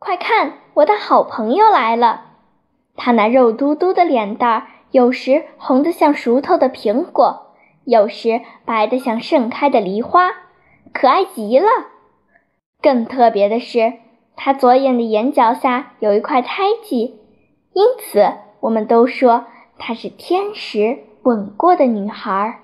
快看，我的好朋友来了！她那肉嘟嘟的脸蛋儿，有时红得像熟透的苹果，有时白得像盛开的梨花，可爱极了。更特别的是，他左眼的眼角下有一块胎记，因此我们都说她是天使吻过的女孩。